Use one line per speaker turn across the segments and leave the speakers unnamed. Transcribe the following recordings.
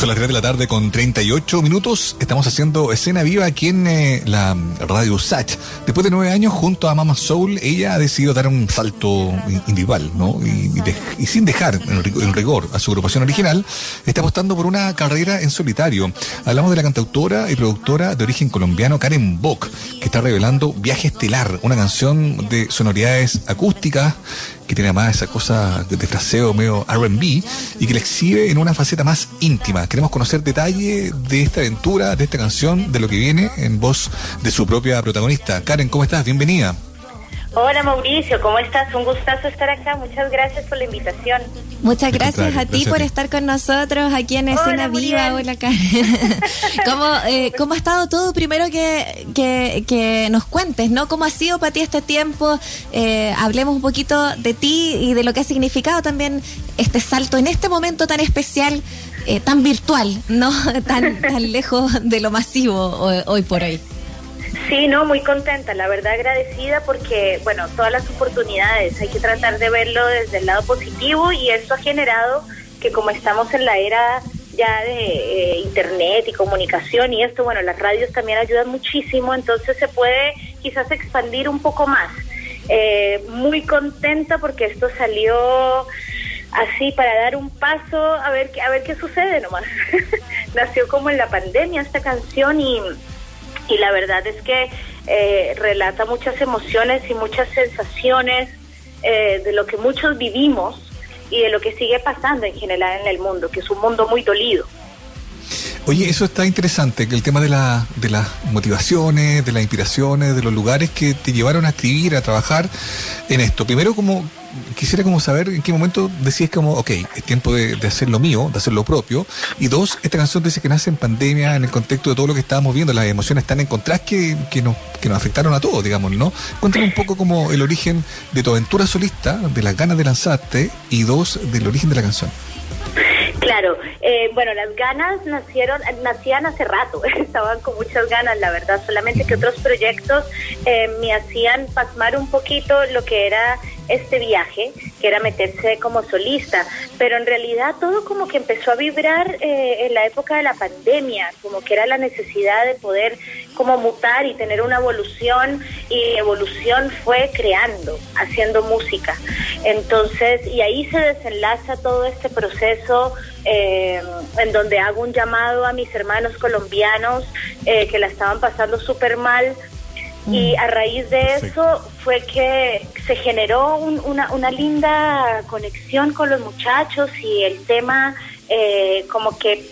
Son las 3 de la tarde con 38 minutos. Estamos haciendo escena viva aquí en eh, la radio Sach. Después de nueve años, junto a Mama Soul, ella ha decidido dar un salto individual, ¿no? Y, sin dejar en rigor a su agrupación original, está apostando por una carrera en solitario. Hablamos de la cantautora y productora de origen colombiano Karen Bock, que está revelando Viaje Estelar, una canción de sonoridades acústicas que tiene más esa cosa de, fraseo medio RB y que la exhibe en una faceta más íntima. Queremos conocer detalle de esta aventura, de esta canción, de lo que viene en voz de su propia protagonista. Karen, ¿cómo estás? Bienvenida.
Hola Mauricio, ¿cómo estás? Un gustazo estar acá. Muchas gracias por la invitación.
Muchas gracias a ti por estar con nosotros aquí en Escena Viva. Hola Karen. ¿Cómo, eh, ¿Cómo ha estado todo? Primero que, que, nos cuentes, ¿no? ¿Cómo ha sido para ti este tiempo? Eh, hablemos un poquito de ti y de lo que ha significado también este salto en este momento tan especial, eh, tan virtual, ¿no? tan, tan lejos de lo masivo hoy por hoy.
Sí, no, muy contenta, la verdad agradecida porque, bueno, todas las oportunidades hay que tratar de verlo desde el lado positivo y esto ha generado que como estamos en la era ya de eh, internet y comunicación y esto, bueno, las radios también ayudan muchísimo, entonces se puede quizás expandir un poco más. Eh, muy contenta porque esto salió así para dar un paso a ver a ver qué sucede nomás. Nació como en la pandemia esta canción y y la verdad es que eh, relata muchas emociones y muchas sensaciones eh, de lo que muchos vivimos y de lo que sigue pasando en general en el mundo, que es un mundo muy dolido.
Oye, eso está interesante, el tema de, la, de las motivaciones, de las inspiraciones, de los lugares que te llevaron a escribir, a trabajar en esto. Primero, como quisiera como saber en qué momento decís como, ok, es tiempo de, hacer lo mío, de hacer lo propio. Y dos, esta canción dice que nace en pandemia, en el contexto de todo lo que estábamos viendo, las emociones tan encontradas que, que, nos, que nos afectaron a todos, digamos, ¿no? Cuéntame un poco como el origen de tu aventura solista, de las ganas de lanzarte, y dos, del origen de la canción.
Claro, eh, bueno, las ganas nacieron, nacían hace rato, estaban con muchas ganas, la verdad, solamente que otros proyectos eh, me hacían pasmar un poquito lo que era este viaje, que era meterse como solista, pero en realidad todo como que empezó a vibrar eh, en la época de la pandemia, como que era la necesidad de poder como mutar y tener una evolución y evolución fue creando, haciendo música. Entonces, y ahí se desenlaza todo este proceso eh, en donde hago un llamado a mis hermanos colombianos eh, que la estaban pasando súper mal y a raíz de eso fue que se generó una, una linda conexión con los muchachos y el tema eh, como que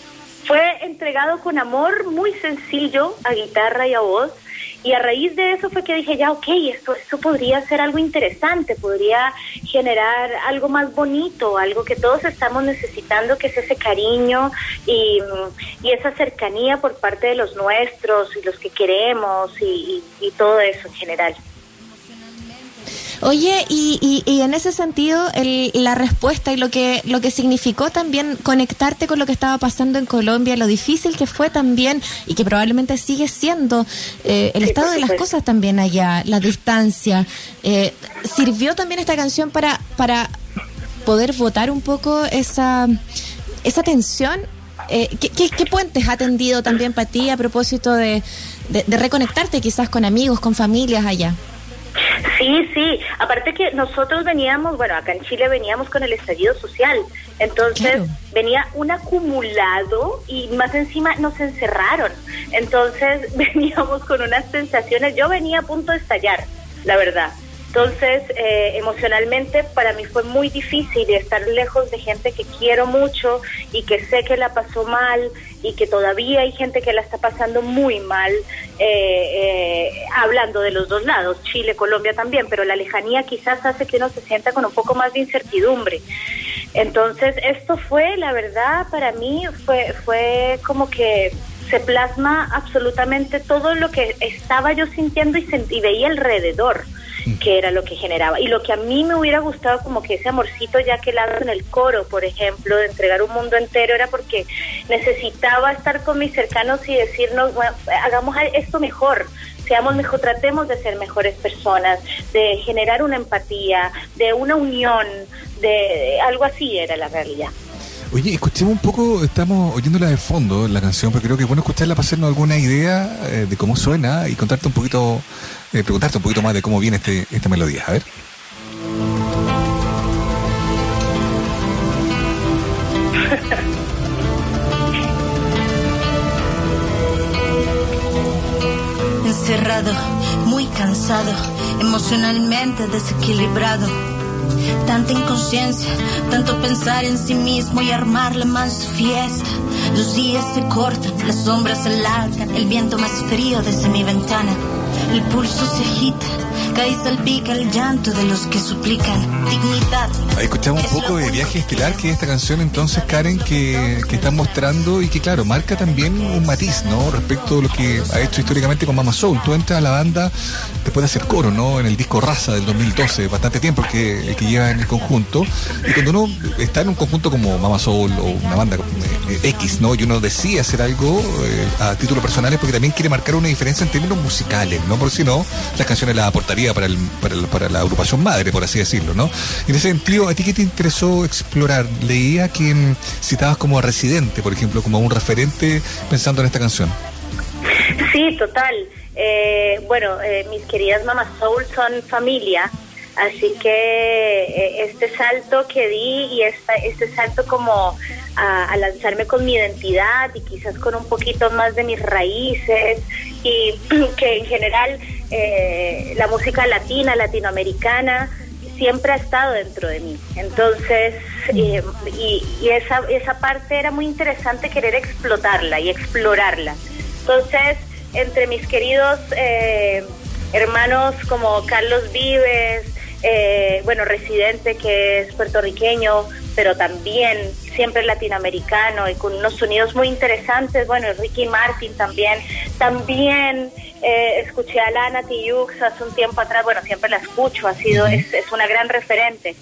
fue entregado con amor muy sencillo a guitarra y a voz y a raíz de eso fue que dije, ya, ok, esto, esto podría ser algo interesante, podría generar algo más bonito, algo que todos estamos necesitando, que es ese cariño y, y esa cercanía por parte de los nuestros y los que queremos y todo eso en general.
Oye, y, y, en ese sentido, el, la respuesta y lo que, lo que significó también conectarte con lo que estaba pasando en Colombia, lo difícil que fue también y que probablemente sigue siendo eh, el estado de las cosas también allá, la distancia. Eh, ¿Sirvió también esta canción para, para poder votar un poco esa, esa tensión? Eh, ¿qué, qué, puentes ha tendido también para ti a propósito de, de reconectarte quizás con amigos, con familias allá?
Sí, sí. Aparte que nosotros veníamos, bueno, acá en Chile veníamos con el estallido social. Entonces venía un acumulado y más encima nos encerraron. Entonces veníamos con unas sensaciones. Yo venía a punto de estallar, la verdad. Entonces, eh, emocionalmente para mí fue muy difícil estar lejos de gente que quiero mucho y que sé que la pasó mal y que todavía hay gente que la está pasando muy mal, eh, eh, hablando de los dos lados, Chile, Colombia también, pero la lejanía quizás hace que uno se sienta con un poco más de incertidumbre. Entonces, esto fue, la verdad, para mí fue, fue como que se plasma absolutamente todo lo que estaba yo sintiendo y, y veía alrededor que era lo que generaba. Y lo que a mí me hubiera gustado como que ese amorcito ya que hago en el coro, por ejemplo, de entregar un mundo entero, era porque necesitaba estar con mis cercanos y decirnos, hagamos esto mejor, seamos mejor, tratemos de ser mejores personas, de generar una empatía, de una unión, de algo así era la realidad.
Oye, escuchemos un poco, estamos oyéndola de fondo la canción, pero creo que es bueno escucharla para hacernos alguna idea eh, de cómo suena y contarte un poquito, eh, preguntarte un poquito más de cómo viene este, esta melodía. A ver.
Encerrado, muy cansado, emocionalmente desequilibrado Tanta inconsciencia, tanto pensar en sí mismo y armarle más fiesta. Los días se cortan, las sombras se alargan, el viento más frío desde mi ventana. El pulso se agita, cae y salpica el llanto de los que suplican dignidad.
Ahí escuchamos un poco de Viaje Estelar, que es esta canción entonces, Karen, que, que está mostrando y que, claro, marca también un matiz, ¿no? Respecto a lo que ha hecho históricamente con Mama Soul. Tú entras a la banda después de hacer coro, ¿no? En el disco Raza del 2012, bastante tiempo que, que lleva en el conjunto. Y cuando uno está en un conjunto como Mama Soul o una banda eh, X, ¿no? Y uno decide hacer algo eh, a título personal es porque también quiere marcar una diferencia en términos musicales, ¿no? Porque si no, las canciones las aportaría para, el, para, la agrupación madre, por así decirlo, ¿no? En ese sentido, ¿a ti qué te interesó explorar? Leía que mm, citabas como a Residente, por ejemplo, como un referente pensando en esta canción.
Sí, total. Eh, bueno, eh, mis queridas mamás Soul son familia, así que eh, este salto que di y este salto como a, a, lanzarme con mi identidad y quizás con un poquito más de mis raíces y que en general eh, la música latina, latinoamericana, siempre ha estado dentro de mí. Entonces, eh, y, y, esa, esa parte era muy interesante querer explotarla y explorarla. Entonces, entre mis queridos eh, hermanos como Carlos Vives, eh, bueno, residente que es puertorriqueño, pero también siempre latinoamericano y con unos sonidos muy interesantes. Bueno, Ricky Martin también. También eh, escuché a Lana Tijoux hace un tiempo atrás. Bueno, siempre la escucho, ha sido, es, es una gran referente.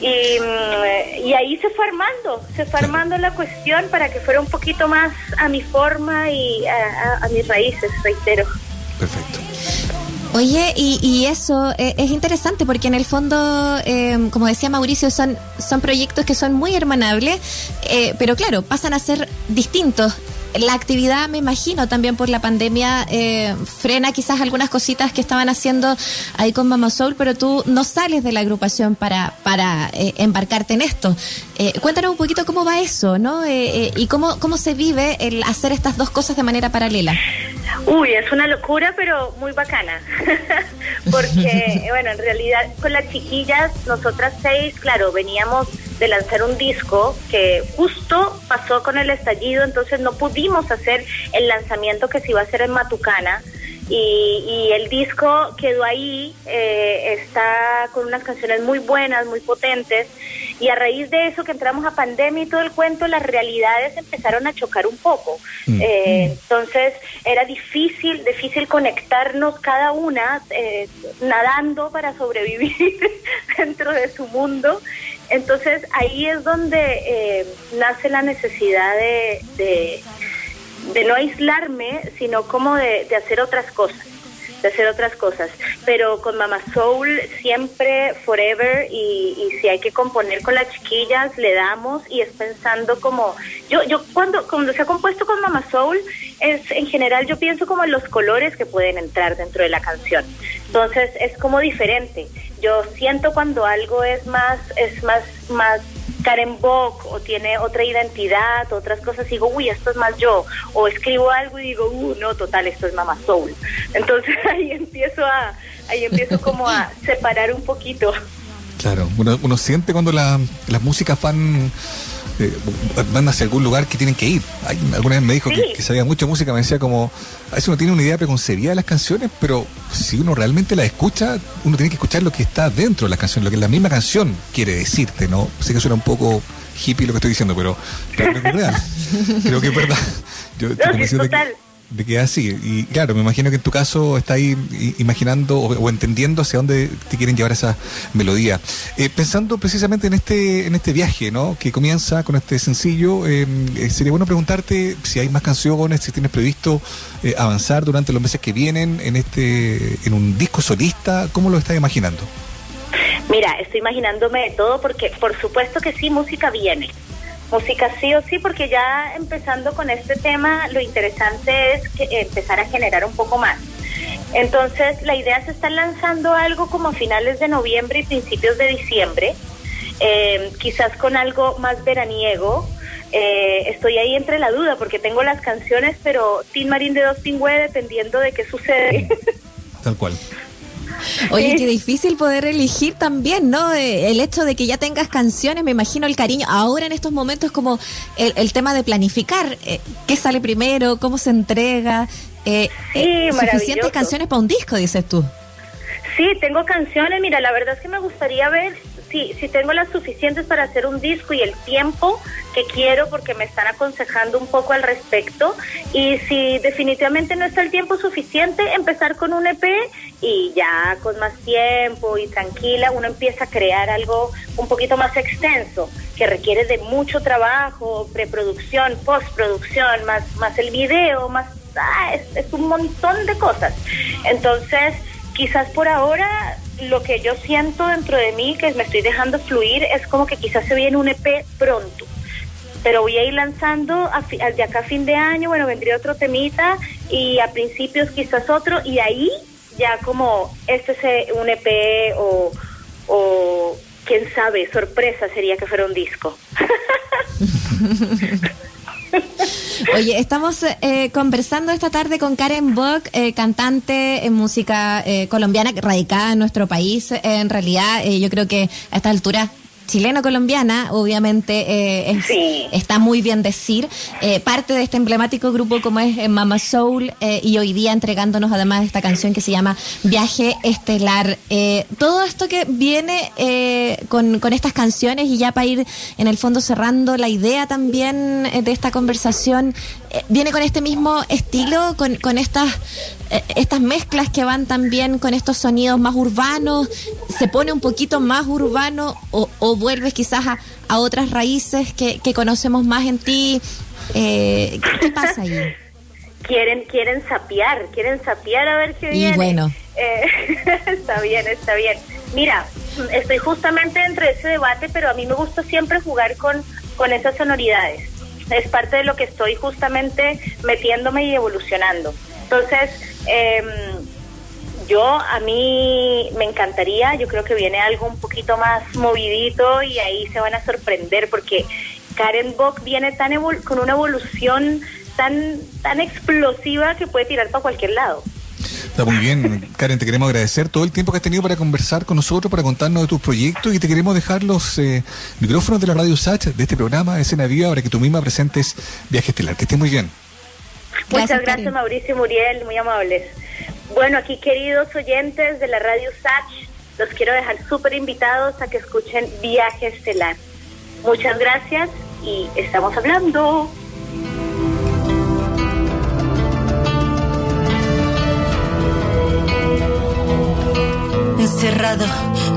Y, mm, y, ahí se fue armando, se fue armando la cuestión para que fuera un poquito más a mi forma y a, a, a mis raíces, reitero.
Perfecto.
Oye, y, y eso eh, es interesante porque en el fondo, eh, como decía Mauricio, son, son proyectos que son muy hermanables, eh, pero claro, pasan a ser distintos la actividad, me imagino, también por la pandemia, eh, frena quizás algunas cositas que estaban haciendo ahí con Mama Soul, pero tú no sales de la agrupación para, para eh, embarcarte en esto. Eh, cuéntanos un poquito cómo va eso, ¿no? y cómo, cómo se vive el hacer estas dos cosas de manera paralela.
Uy, es una locura, pero muy bacana. Porque, bueno, en realidad con las chiquillas, nosotras seis, claro, veníamos de lanzar un disco que justo pasó con el estallido, entonces no pudimos hacer el lanzamiento que se iba a hacer en Matucana. Y, y el disco quedó ahí, eh, está con unas canciones muy buenas, muy potentes, y a raíz de eso que entramos a pandemia y todo el cuento, las realidades empezaron a chocar un poco. Mm. Eh, entonces era difícil, difícil conectarnos cada una, eh, nadando para sobrevivir dentro de su mundo. Entonces ahí es donde eh, nace la necesidad de, de, de, no aislarme, sino como de, de hacer otras cosas de hacer otras cosas. Pero con Mama Soul siempre, forever, y, y, si hay que componer con las chiquillas, le damos y es pensando como, yo, yo cuando, cuando se ha compuesto con Mama Soul, es en general yo pienso como en los colores que pueden entrar dentro de la canción. Entonces es como diferente. Yo siento cuando algo es más, es más, más Karen Bock o tiene otra identidad, otras cosas, digo, uy, esto es más yo. O escribo algo y digo, uh, no, total, esto es Mama Soul. Entonces ahí empiezo a, ahí empiezo como a separar un poquito.
Claro, uno, uno siente cuando la, las músicas van eh, van hacia algún lugar que tienen que ir. Alguna vez me dijo sí. que, que, sabía mucha música, me decía como, a veces uno tiene una idea preconcebida de las canciones, pero si uno realmente la escucha, uno tiene que escuchar lo que está dentro de la canción, lo que la misma canción quiere decirte, ¿no? Sé que suena un poco hippie lo que estoy diciendo, pero, pero es real. Creo que es verdad. Yo,
no, sí, total.
Que, de que así. Y claro, me imagino que en tu caso está ahí imaginando o, entendiendo hacia dónde te quieren llevar esa melodía. Eh, pensando precisamente en este en este viaje, ¿no? Que comienza con este sencillo, eh, sería bueno preguntarte si hay más canciones, si tienes previsto eh, avanzar durante los meses que vienen en este en un disco solista, ¿cómo lo estás imaginando?
Mira, estoy imaginándome de todo porque por supuesto que sí, música viene. Música sí o sí, porque ya empezando con este tema, lo interesante es que empezar a generar un poco más. Entonces, la idea es estar lanzando algo como a finales de noviembre y principios de diciembre, eh, quizás con algo más veraniego. Eh, estoy ahí entre la duda porque tengo las canciones, pero Tin Marín de Dos Pingüe, dependiendo de qué sucede.
Tal cual.
Oye, qué difícil poder elegir también, ¿no? Eh, el hecho de que ya tengas canciones, me imagino el cariño. Ahora en estos momentos como el, tema de planificar, eh, qué sale primero, cómo se entrega. Eh, eh suficientes canciones para un disco, dices tú.
Sí, tengo canciones. Mira, la verdad es que me gustaría ver si, si tengo las suficientes para hacer un disco y el tiempo que quiero porque me están aconsejando un poco al respecto y si definitivamente no está el tiempo suficiente, empezar con un EP y ya con más tiempo y tranquila uno empieza a crear algo un poquito más extenso que requiere de mucho trabajo, preproducción, postproducción, más, más el video, más... Ah, es, es un montón de cosas. Entonces, quizás por ahora lo que yo siento dentro de mí, que me estoy dejando fluir, es como que quizás se viene un EP pronto. Pero voy a ir lanzando de acá a fin de año, bueno, vendría otro temita y a principios quizás otro y ahí ya como este es un EP o, o quién sabe, sorpresa sería que fuera un disco.
Oye, estamos eh, conversando esta tarde con Karen Bock, eh, cantante en música eh, colombiana radicada en nuestro país. en realidad, yo creo que a esta altura chileno-colombiana, obviamente eh, está muy bien decir, eh, parte de este emblemático grupo como es eh, Mama Soul y hoy día entregándonos además esta canción que se llama Viaje Estelar. todo esto que viene con, con, estas canciones y ya para ir en el fondo cerrando la idea también de esta conversación, viene con este mismo estilo, con, con estas eh, estas mezclas que van también con estos sonidos más urbanos, se pone un poquito más urbano o, vuelves quizás a, otras raíces que, conocemos más en ti. Eh, ¿Qué pasa ahí?
quieren quieren sapear, quieren sapear a ver qué viene.
Y bueno.
Eh, está bien, está bien. Mira, estoy justamente entre ese debate, pero a mí me gusta siempre jugar con, con esas sonoridades. Es parte de lo que estoy justamente metiéndome y evolucionando. Entonces, eh, yo a mí me encantaría, yo creo que viene algo un poquito más movidito y ahí se van a sorprender porque Karen Bock viene tan con una evolución tan tan explosiva que puede tirar para cualquier lado.
Está muy bien, Karen, te queremos agradecer todo el tiempo que has tenido para conversar con nosotros, para contarnos de tus proyectos y te queremos dejar los eh, micrófonos de la radio Sach de este programa de Escena Viva para que tú misma presentes Viaje Estelar. Que estés muy bien.
Muchas gracias, Mauricio y Muriel, muy amables. Bueno, aquí queridos oyentes de la radio Sach, los quiero dejar súper invitados a que escuchen Viaje Estelar. Muchas gracias y estamos hablando.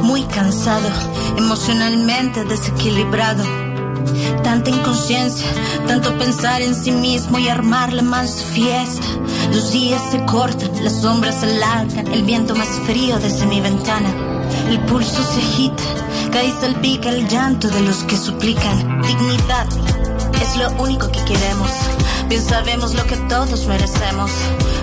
Muy cansado, emocionalmente desequilibrado Tanta inconsciencia, tanto pensar en sí mismo y armarle más fiesta. Los días se cortan, las sombras se alargan, el viento más frío desde mi ventana. El pulso se agita, cae y salpica el llanto de los que suplican. Dignidad es lo único que queremos. Bien sabemos lo que todos merecemos.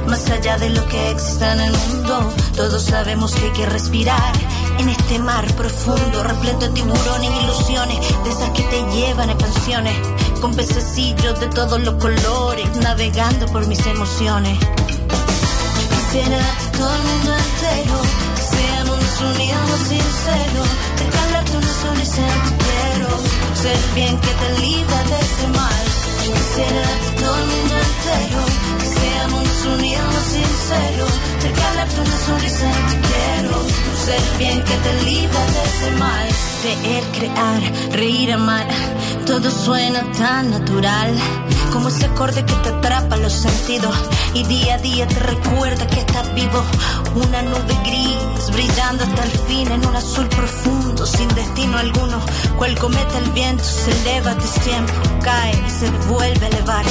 Más allá de lo que existe en el mundo, todos sabemos que hay que respirar en este mar profundo, repleto de tiburones, ilusiones, de esas que te llevan a canciones, con pececillos de todos los colores, navegando por mis emociones. Quisiera todo el mundo entero, que regalarte una sonrisa quiero, ser bien que te libra de este mal. Quisiera todo el mundo entero, que seamos unidos sinceros, regalarte una sonrisa quiero ser bien que te libra de ese mal. Creer, crear, reír, amar, todo suena tan natural. Como ese acorde que te atrapa los sentidos y día a día te recuerda que estás vivo. Una nube gris brillando hasta el fin en un azul profundo sin destino alguno. Cual cometa el viento se eleva de tiempo, cae y se vuelve a elevar.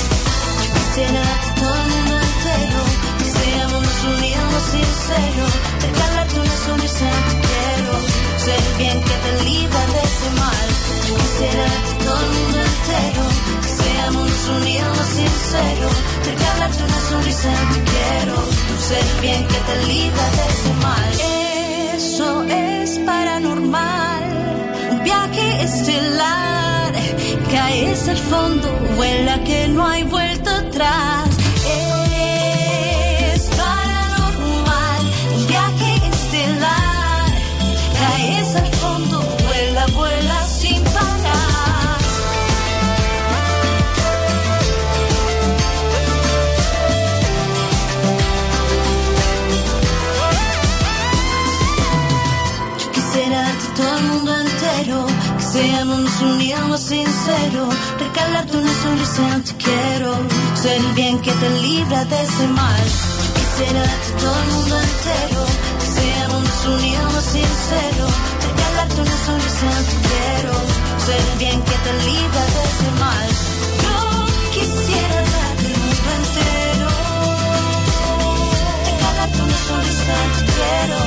Regalarte una sonrisa quiero, ser el bien que te libra de ese mal. Eso es paranormal, un viaje estelar, caes al fondo, vuela que no hay vuelta atrás. Libra de quisiera todo el mundo entero, que seamos unidos sinceros, regalarte una sonrisa, te quiero, ser el bien que te libra de ese mal. Yo quisiera darte el mundo entero, regalarte una sonrisa, te quiero,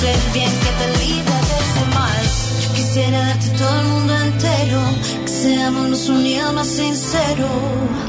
ser el bien que te libra de ese mal. Yo quisiera darte todo el mundo entero, que seamos unidos más sinceros.